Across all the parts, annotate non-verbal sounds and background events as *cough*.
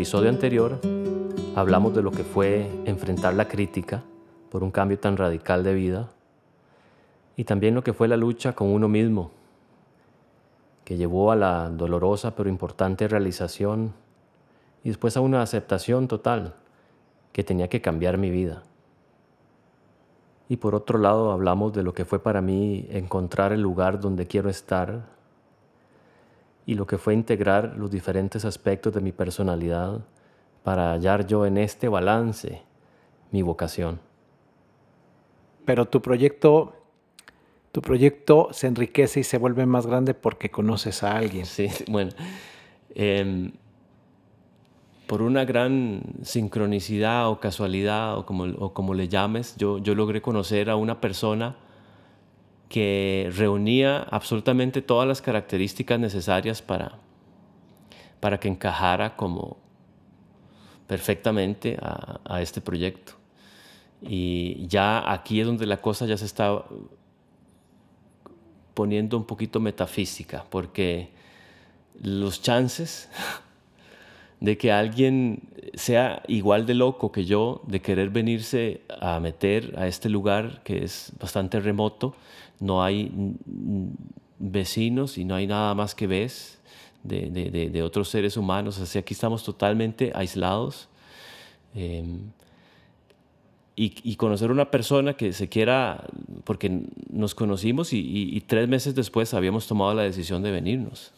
episodio anterior hablamos de lo que fue enfrentar la crítica por un cambio tan radical de vida y también lo que fue la lucha con uno mismo, que llevó a la dolorosa pero importante realización y después a una aceptación total que tenía que cambiar mi vida. Y por otro lado hablamos de lo que fue para mí encontrar el lugar donde quiero estar y lo que fue integrar los diferentes aspectos de mi personalidad para hallar yo en este balance mi vocación. Pero tu proyecto, tu proyecto se enriquece y se vuelve más grande porque conoces a alguien. Sí, *laughs* bueno. Em, por una gran sincronicidad o casualidad o como, o como le llames, yo, yo logré conocer a una persona que reunía absolutamente todas las características necesarias para, para que encajara como perfectamente a, a, este proyecto. Y ya aquí es donde la cosa ya se está poniendo un poquito metafísica, porque los chances de que alguien sea igual de loco que yo, de querer venirse a meter a este lugar que es bastante remoto, no hay vecinos y no hay nada más que ves de, otros seres humanos, así aquí estamos totalmente aislados. Eh, y, conocer una persona que se quiera, porque nos conocimos y tres meses después habíamos tomado la decisión de venirnos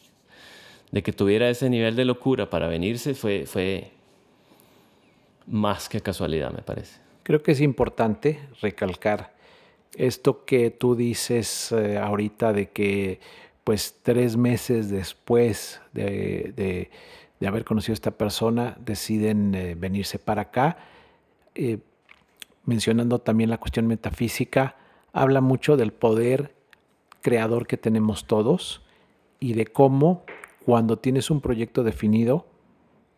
de que tuviera ese nivel de locura para venirse fue, fue más que casualidad, me parece. Creo que es importante recalcar esto que tú dices eh, ahorita de que pues tres meses después de, de, haber conocido a esta persona deciden eh, venirse para acá. Eh, mencionando también la cuestión metafísica, habla mucho del poder creador que tenemos todos y de cómo cuando tienes un proyecto definido,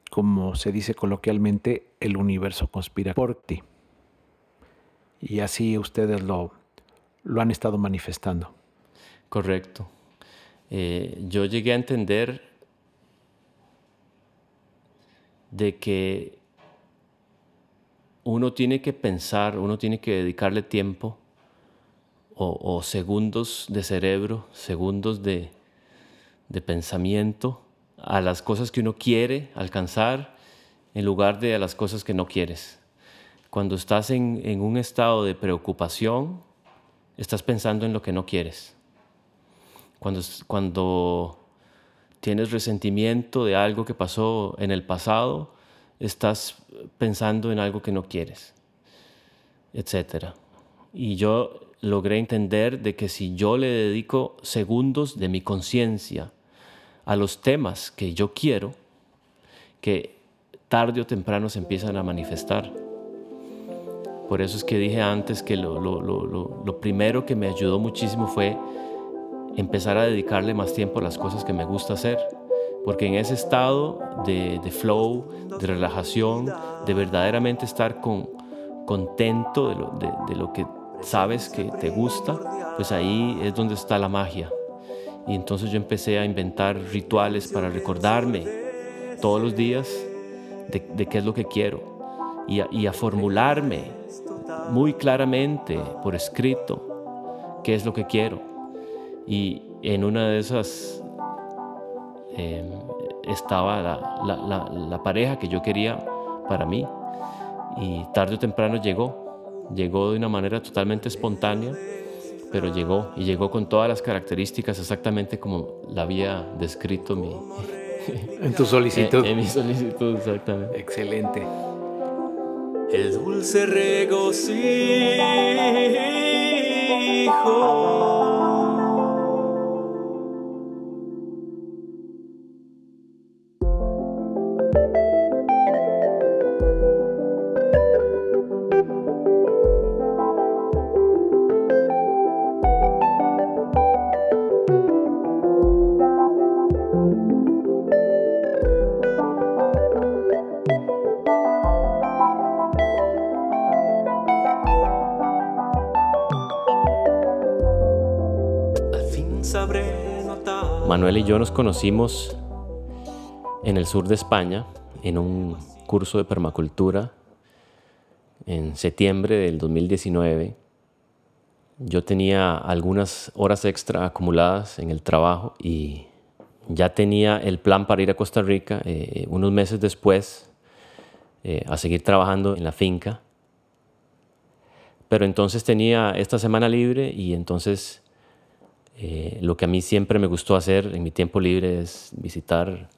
como se dice coloquialmente, el universo conspira por ti. Y así ustedes lo, lo han estado manifestando. Correcto. Eh, yo llegué a entender de que uno tiene que pensar, uno tiene que dedicarle tiempo o, o segundos de cerebro, segundos de, de pensamiento a las cosas que uno quiere alcanzar en lugar de a las cosas que no quieres. Cuando estás en, un estado de preocupación, estás pensando en lo que no quieres. Cuando, cuando tienes resentimiento de algo que pasó en el pasado, estás pensando en algo que no quieres, etc. Y yo logré entender de que si yo le dedico segundos de mi conciencia a los temas que yo quiero, que tarde o temprano se empiezan a manifestar. Por eso es que dije antes que lo, primero que me ayudó muchísimo fue empezar a dedicarle más tiempo a las cosas que me gusta hacer. Porque en ese estado de, flow, de relajación, de verdaderamente estar con, contento de lo que sabes que te gusta, pues ahí es donde está la magia. Y entonces yo empecé a inventar rituales para recordarme todos los días de, qué es lo que quiero y a, formularme muy claramente por escrito qué es lo que quiero. Y en una de esas eh, estaba la pareja que yo quería para mí y tarde o temprano llegó. Llegó de una manera totalmente espontánea pero llegó y llegó con todas las características exactamente como la había descrito mi... *laughs* En tu solicitud. En, en mi solicitud, exactamente. Excelente. El dulce regocijo yo nos conocimos en el sur de España, en un curso de permacultura en septiembre del 2019. Yo tenía algunas horas extra acumuladas en el trabajo y ya tenía el plan para ir a Costa Rica eh, unos meses después eh, a seguir trabajando en la finca. Pero entonces tenía esta semana libre y entonces eh, lo que a mí siempre me gustó hacer en mi tiempo libre es visitar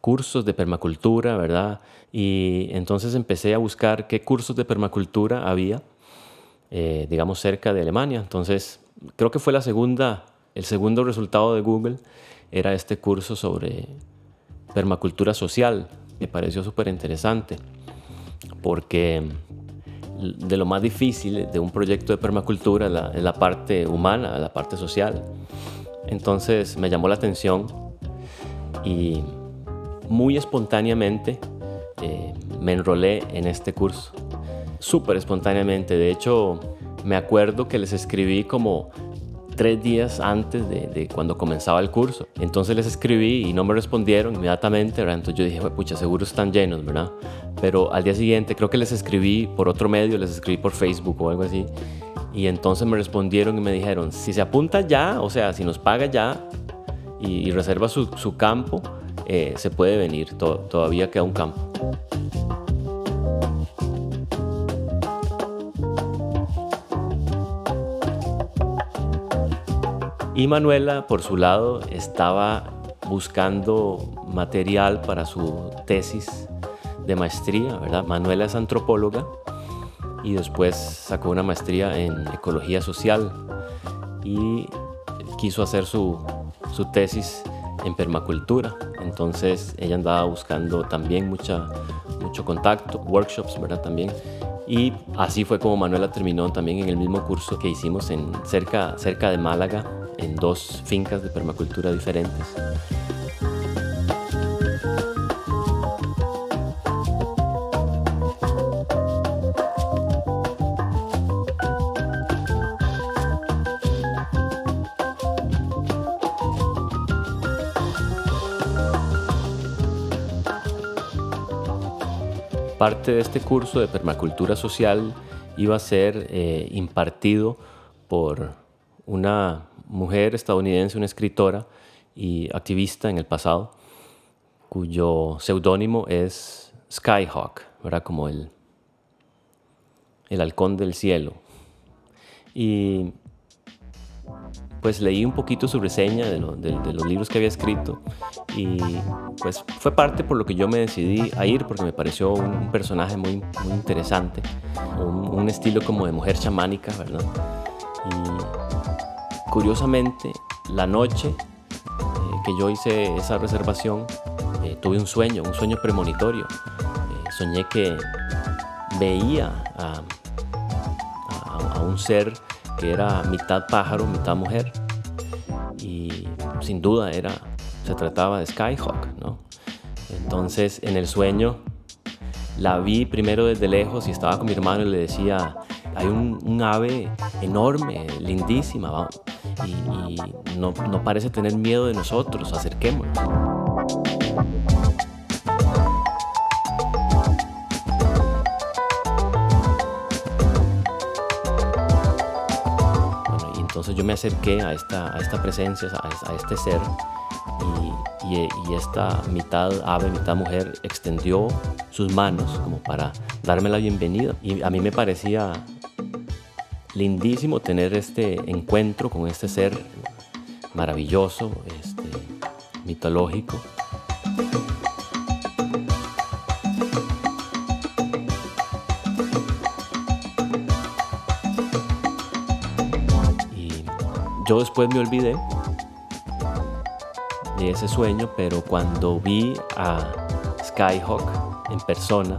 cursos de permacultura, ¿verdad? Y entonces empecé a buscar qué cursos de permacultura había, eh, digamos, cerca de Alemania. Entonces, creo que fue la segunda, el segundo resultado de Google era este curso sobre permacultura social. Me pareció súper interesante porque de lo más difícil de un proyecto de permacultura es la parte humana, la parte social. Entonces me llamó la atención y muy espontáneamente eh, me enrolé en este curso. Súper espontáneamente. De hecho, me acuerdo que les escribí como tres días antes de, cuando comenzaba el curso. Entonces les escribí y no me respondieron inmediatamente, Entonces yo dije, pucha, seguro están llenos, ¿verdad? Pero al día siguiente creo que les escribí por otro medio, les escribí por Facebook o algo así. Y entonces me respondieron y me dijeron, si se apunta ya, o sea, si nos paga ya y, reserva su, campo, eh, se puede venir, todavía queda un campo. Y Manuela, por su lado, estaba buscando material para su tesis de maestría, ¿verdad? Manuela es antropóloga y después sacó una maestría en ecología social y quiso hacer su, su tesis en permacultura. Entonces ella andaba buscando también mucha, mucho contacto, workshops, ¿verdad? También. Y así fue como Manuela terminó también en el mismo curso que hicimos en, cerca, cerca de Málaga, en dos fincas de permacultura diferentes. parte de este curso de permacultura social iba a ser eh, impartido por una mujer estadounidense, una escritora y activista en el pasado, cuyo seudónimo es Skyhawk, ¿verdad? como el, el halcón del cielo. Y pues leí un poquito su reseña de, los libros que había escrito y pues fue parte por lo que yo me decidí a ir porque me pareció un personaje muy, muy interesante, un, estilo como de mujer chamánica, ¿verdad? Y curiosamente, la noche eh, que yo hice esa reservación, eh, tuve un sueño, un sueño premonitorio. Eh, soñé que veía a, un ser que era mitad pájaro, mitad mujer. Y sin duda era, se trataba de Skyhawk, ¿no? Entonces en el sueño la vi primero desde lejos y estaba con mi hermano y le decía, hay un, ave enorme, lindísima, y, no, no parece tener miedo de nosotros, acerquémonos. Entonces yo me acerqué a esta, a esta presencia, a, este ser, y, y, esta mitad ave, mitad mujer extendió sus manos como para darme la bienvenida. Y a mí me parecía lindísimo tener este encuentro con este ser maravilloso, este, mitológico. Yo después me olvidé de ese sueño, pero cuando vi a Skyhawk en persona,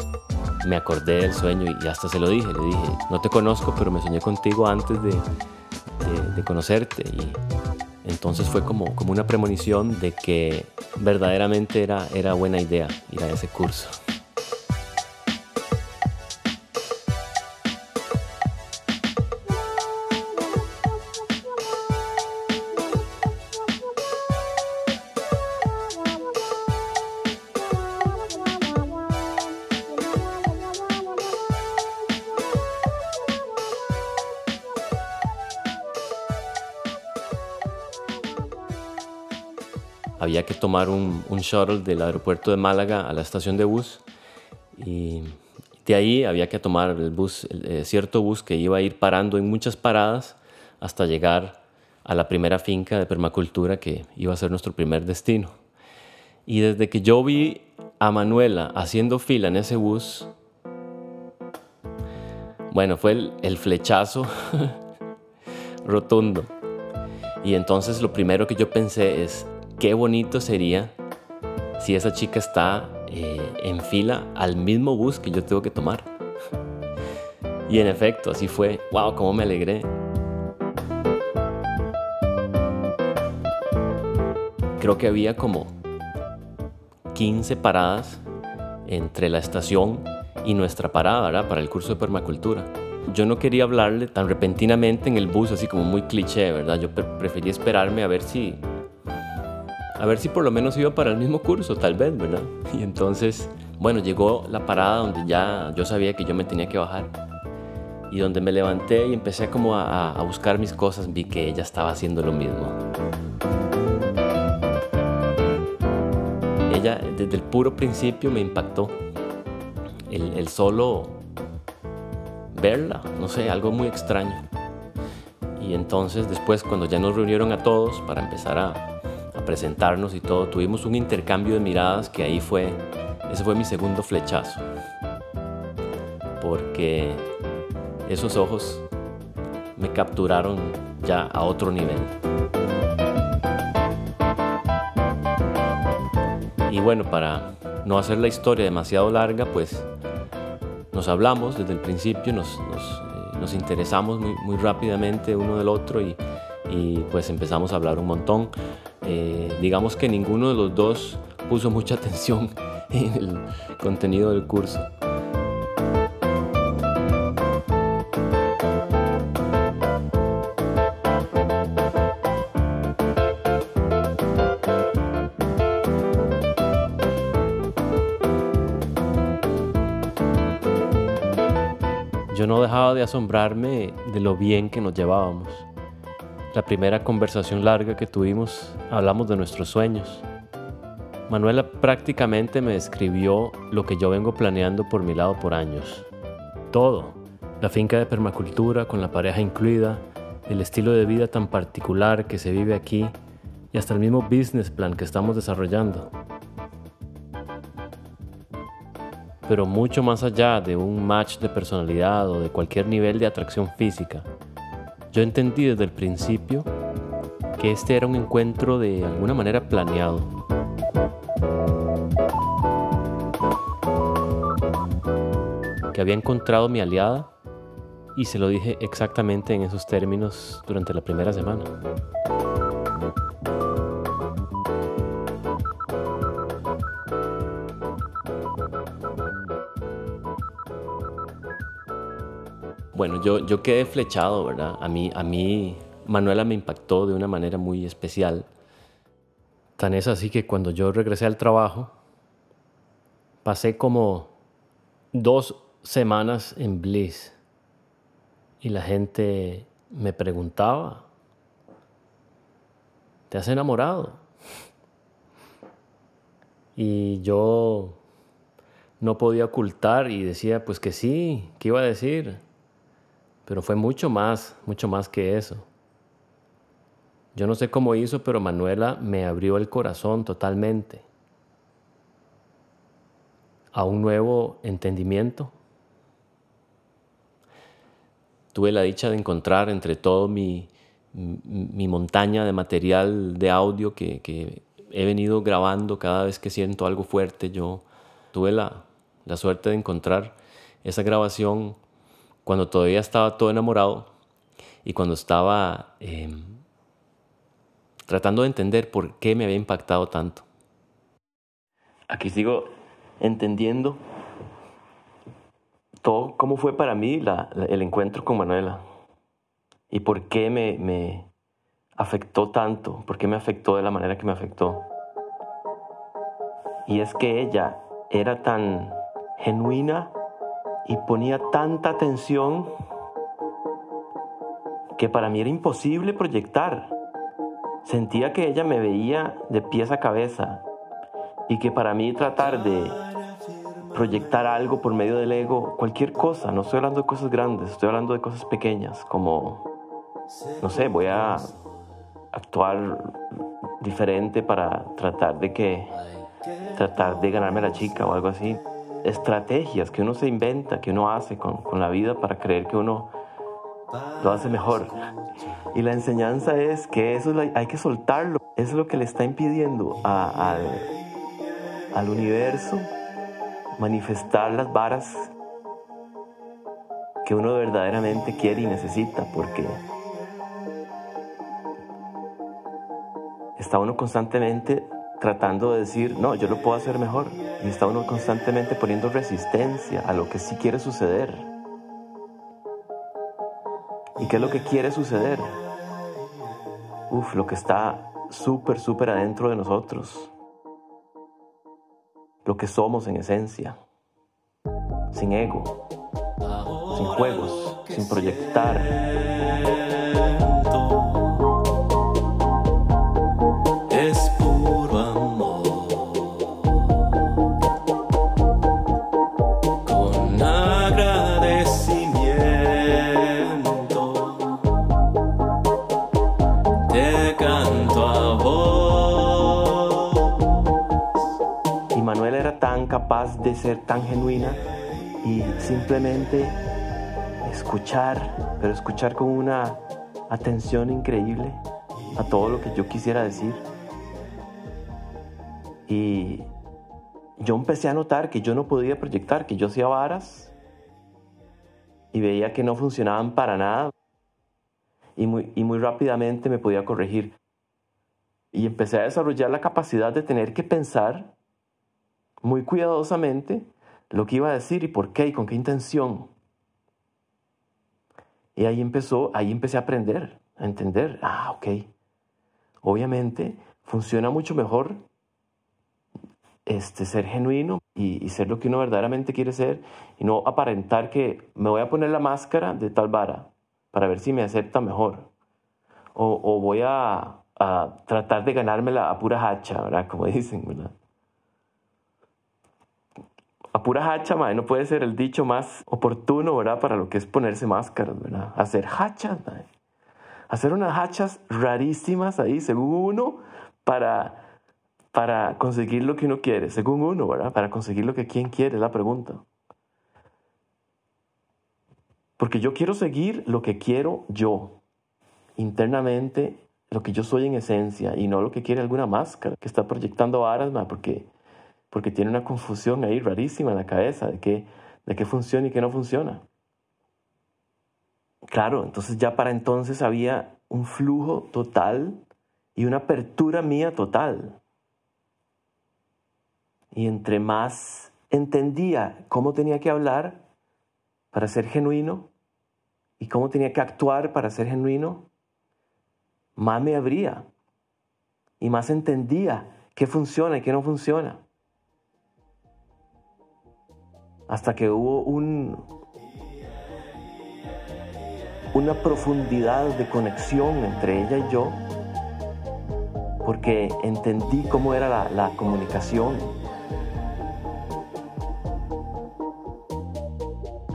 me acordé del sueño y hasta se lo dije. Le dije, no te conozco, pero me soñé contigo antes de, de, conocerte. Y entonces fue como, como una premonición de que verdaderamente era, era buena idea ir a ese curso. Tomar un, shuttle del aeropuerto de Málaga a la estación de bus y de ahí había que tomar el bus, eh, cierto bus que iba a ir parando en muchas paradas hasta llegar a la primera finca de permacultura que iba a ser nuestro primer destino. Y desde que yo vi a Manuela haciendo fila en ese bus, bueno, fue el, el flechazo *laughs* rotundo. Y entonces lo primero que yo pensé es, qué bonito sería si esa chica está eh, en fila al mismo bus que yo tengo que tomar. *laughs* Y en efecto, así fue. ¡Wow! ¡Cómo me alegré! Creo que había como 15 paradas entre la estación y nuestra parada, ¿verdad? Para el curso de permacultura. Yo no quería hablarle tan repentinamente en el bus, así como muy cliché, ¿verdad? Yo prefería esperarme a ver si a ver si por lo menos iba para el mismo curso, tal vez, ¿verdad? Y entonces, bueno, llegó la parada donde ya yo sabía que yo me tenía que bajar y donde me levanté y empecé como a, buscar mis cosas, vi que ella estaba haciendo lo mismo. Ella desde el puro principio me impactó. El, el solo verla, no sé, algo muy extraño. Y entonces después cuando ya nos reunieron a todos para empezar a, presentarnos y todo, tuvimos un intercambio de miradas que ahí fue, ese fue mi segundo flechazo. Porque esos ojos me capturaron ya a otro nivel. Y bueno, para no hacer la historia demasiado larga, pues nos hablamos desde el principio, nos, nos, eh, interesamos muy, muy, rápidamente uno del otro y, y pues empezamos a hablar un montón. Eh, digamos que ninguno de los dos puso mucha *laughs* atención en el contenido del curso. Yo no dejaba de asombrarme de lo bien que nos llevábamos. La primera conversación larga que tuvimos hablamos de nuestros sueños. Manuela prácticamente me describió lo que yo vengo planeando por mi lado por años. Todo. La finca de permacultura con la pareja incluida, el estilo de vida tan particular que se vive aquí y hasta el mismo business plan que estamos desarrollando. Pero mucho más allá de un match de personalidad o de cualquier nivel de atracción física, yo entendí desde el principio que este era un encuentro de alguna manera planeado. Que había encontrado mi aliada y se lo dije exactamente en esos términos durante la primera semana. Bueno, yo, yo quedé flechado, ¿verdad? A mí, a mí, Manuela me impactó de una manera muy especial. Tan es así que cuando yo regresé al trabajo, pasé como dos semanas en Bliss y la gente me preguntaba, ¿te has enamorado? Y yo no podía ocultar y decía, pues que sí, ¿qué iba a decir? Pero fue mucho más, mucho más que eso. Yo no sé cómo hizo, pero Manuela me abrió el corazón totalmente a un nuevo entendimiento. Tuve la dicha de encontrar entre todo mi, mi montaña de material de audio que, he venido grabando cada vez que siento algo fuerte. Yo tuve la, la suerte de encontrar esa grabación cuando todavía estaba todo enamorado y cuando estaba em, tratando de entender por qué me había impactado tanto. Aquí sigo entendiendo todo cómo fue para mí el encuentro con Manuela y por qué me, me afectó tanto, por qué me afectó de la manera que me afectó. Y es que ella era tan genuina y ponía tanta atención que para mí era imposible proyectar sentía que ella me veía de pies a cabeza y que para mí tratar de proyectar algo por medio del ego, cualquier cosa, no estoy hablando de cosas grandes, estoy hablando de cosas pequeñas, como, no sé, voy a actuar diferente para tratar de que, tratar de ganarme a la chica o algo así. Estrategias que uno se inventa, que uno hace con, con la vida para creer que uno lo hace mejor. Y la enseñanza es que eso hay que soltarlo. es lo que le está impidiendo a, al universo manifestar las varas que uno verdaderamente quiere y necesita, porque está uno constantemente tratando de decir, no, yo lo puedo hacer mejor, y está uno constantemente poniendo resistencia a lo que sí quiere suceder. ¿Y qué es lo que quiere suceder? Uf, lo que está súper, súper adentro de nosotros lo que somos en esencia, sin ego, sin juegos, sin proyectar. De ser tan genuina y simplemente escuchar, pero escuchar con una atención increíble a todo lo que yo quisiera decir. Y yo empecé a notar que yo no podía proyectar, que yo hacía varas y veía que no funcionaban para nada. Y muy, y muy rápidamente me podía corregir. Y empecé a desarrollar la capacidad de tener que pensar muy cuidadosamente lo que iba a decir y por qué y con qué intención. Y ahí empezó, ahí empecé a aprender, a entender, ah, ok. Obviamente funciona mucho mejor este, ser genuino y, ser lo que uno verdaderamente quiere ser y no aparentar que me voy a poner la máscara de tal vara para ver si me acepta mejor. O, o voy a, a, tratar de ganármela a pura hacha, ¿verdad? Como *laughs* dicen, ¿verdad? A pura hacha, madre, no puede ser el dicho más oportuno, ¿verdad? Para lo que es ponerse máscaras, ¿verdad? Hacer hachas, madre. Hacer unas hachas rarísimas ahí, según uno, para, para conseguir lo que uno quiere, según uno, ¿verdad? Para conseguir lo que quien quiere, es la pregunta. Porque yo quiero seguir lo que quiero yo, internamente, lo que yo soy en esencia, y no lo que quiere alguna máscara que está proyectando aras, madre, porque porque tiene una confusión ahí rarísima en la cabeza de qué, de qué funciona y qué no funciona. Claro, entonces ya para entonces había un flujo total y una apertura mía total. Y entre más entendía cómo tenía que hablar para ser genuino y cómo tenía que actuar para ser genuino, más me abría y más entendía qué funciona y qué no funciona. Hasta que hubo un, una profundidad de conexión entre ella y yo, porque entendí cómo era la, comunicación.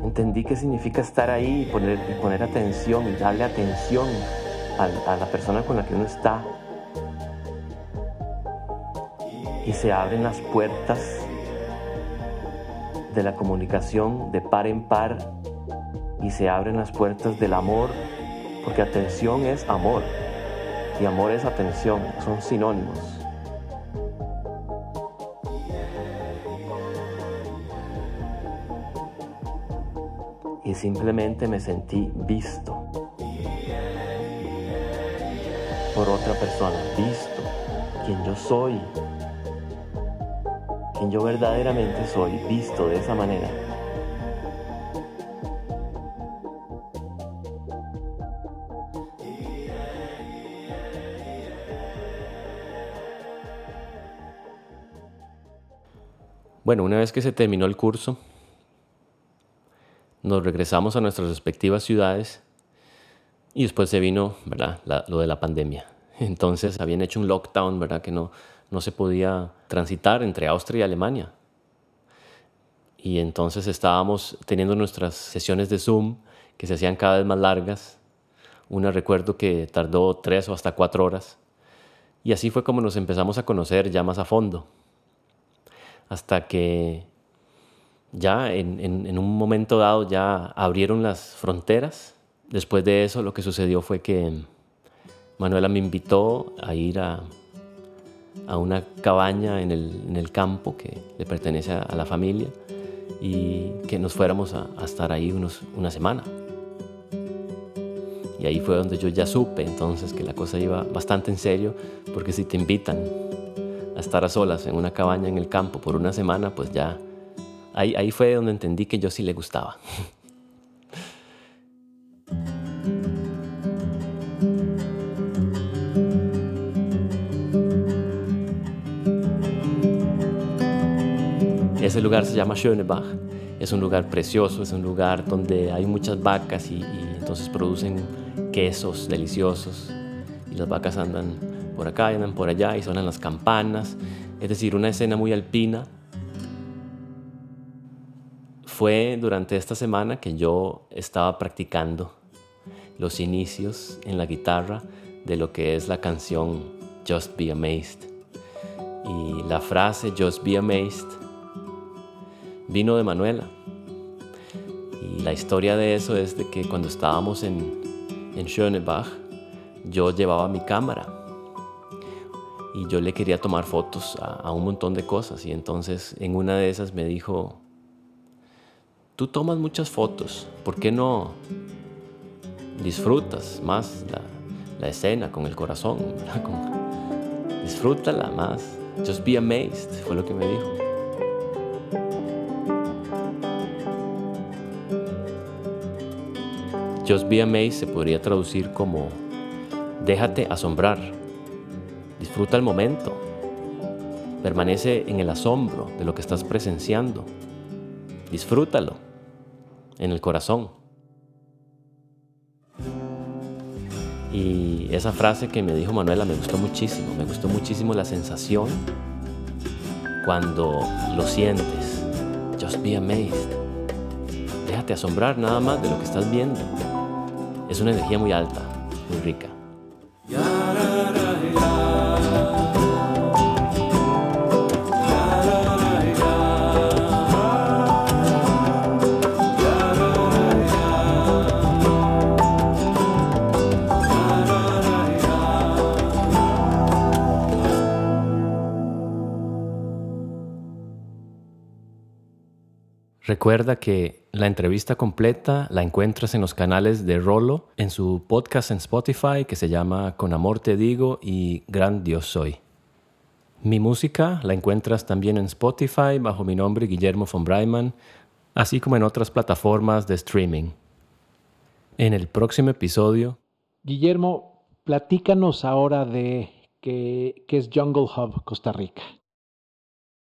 Entendí qué significa estar ahí y poner, y poner atención y darle atención a, a la persona con la que uno está. Y se abren las puertas de la comunicación de par en par y se abren las puertas del amor, porque atención es amor y amor es atención, son sinónimos. Y simplemente me sentí visto por otra persona, visto quien yo soy, quien yo verdaderamente soy, visto de esa manera. Bueno, una vez que se terminó el curso, nos regresamos a nuestras respectivas ciudades y después se vino ¿verdad? La, lo de la pandemia. *laughs* Entonces habían hecho un lockdown, ¿verdad? Que no, no se podía transitar entre Austria y Alemania. Y entonces estábamos teniendo nuestras sesiones de Zoom que se hacían cada vez más largas. Una recuerdo que tardó tres o hasta cuatro horas. Y así fue como nos empezamos a conocer ya más a fondo. Hasta que ya en, un momento dado ya abrieron las fronteras. Después de eso lo que sucedió fue que Manuela me invitó a ir a, a una cabaña en el, en el, campo que le pertenece a, la familia y que nos fuéramos a, a estar ahí unos, una semana. Y ahí fue donde yo ya supe entonces que la cosa iba bastante en serio, porque si te invitan a estar a solas en una cabaña en el campo por una semana, pues ya ahí, ahí fue donde entendí que yo sí le gustaba. *laughs* Ese lugar se llama Schönebach. Es un lugar precioso, es un lugar donde hay muchas vacas y, y, entonces producen quesos deliciosos. Y las vacas andan por acá andan por allá y suenan las campanas. Es decir, una escena muy alpina. Fue durante esta semana que yo estaba practicando los inicios en la guitarra de lo que es la canción Just Be Amazed. Y la frase Just Be Amazed vino de Manuela. Y la historia de eso es de que cuando estábamos en, en Schönebach, yo llevaba mi cámara y yo le quería tomar fotos a, un montón de cosas. Y entonces en una de esas me dijo, tú tomas muchas fotos, ¿por qué no disfrutas más la, la escena con el corazón? *laughs* Con, disfrútala más. Just be amazed, fue lo que me dijo. Just be amazed se podría traducir como déjate asombrar, disfruta el momento, permanece en el asombro de lo que estás presenciando, disfrútalo en el corazón. Y esa frase que me dijo Manuela me gustó muchísimo, me gustó muchísimo la sensación cuando lo sientes. Just be amazed. Déjate asombrar nada más de lo que estás viendo. Es una energía muy alta, muy rica. Recuerda que la entrevista completa la encuentras en los canales de Rolo, en su podcast en Spotify que se llama Con Amor Te Digo y Gran Dios Soy. Mi música la encuentras también en Spotify bajo mi nombre Guillermo von Breiman, así como en otras plataformas de streaming. En el próximo episodio... Guillermo, platícanos ahora de qué, qué es Jungle Hub Costa Rica.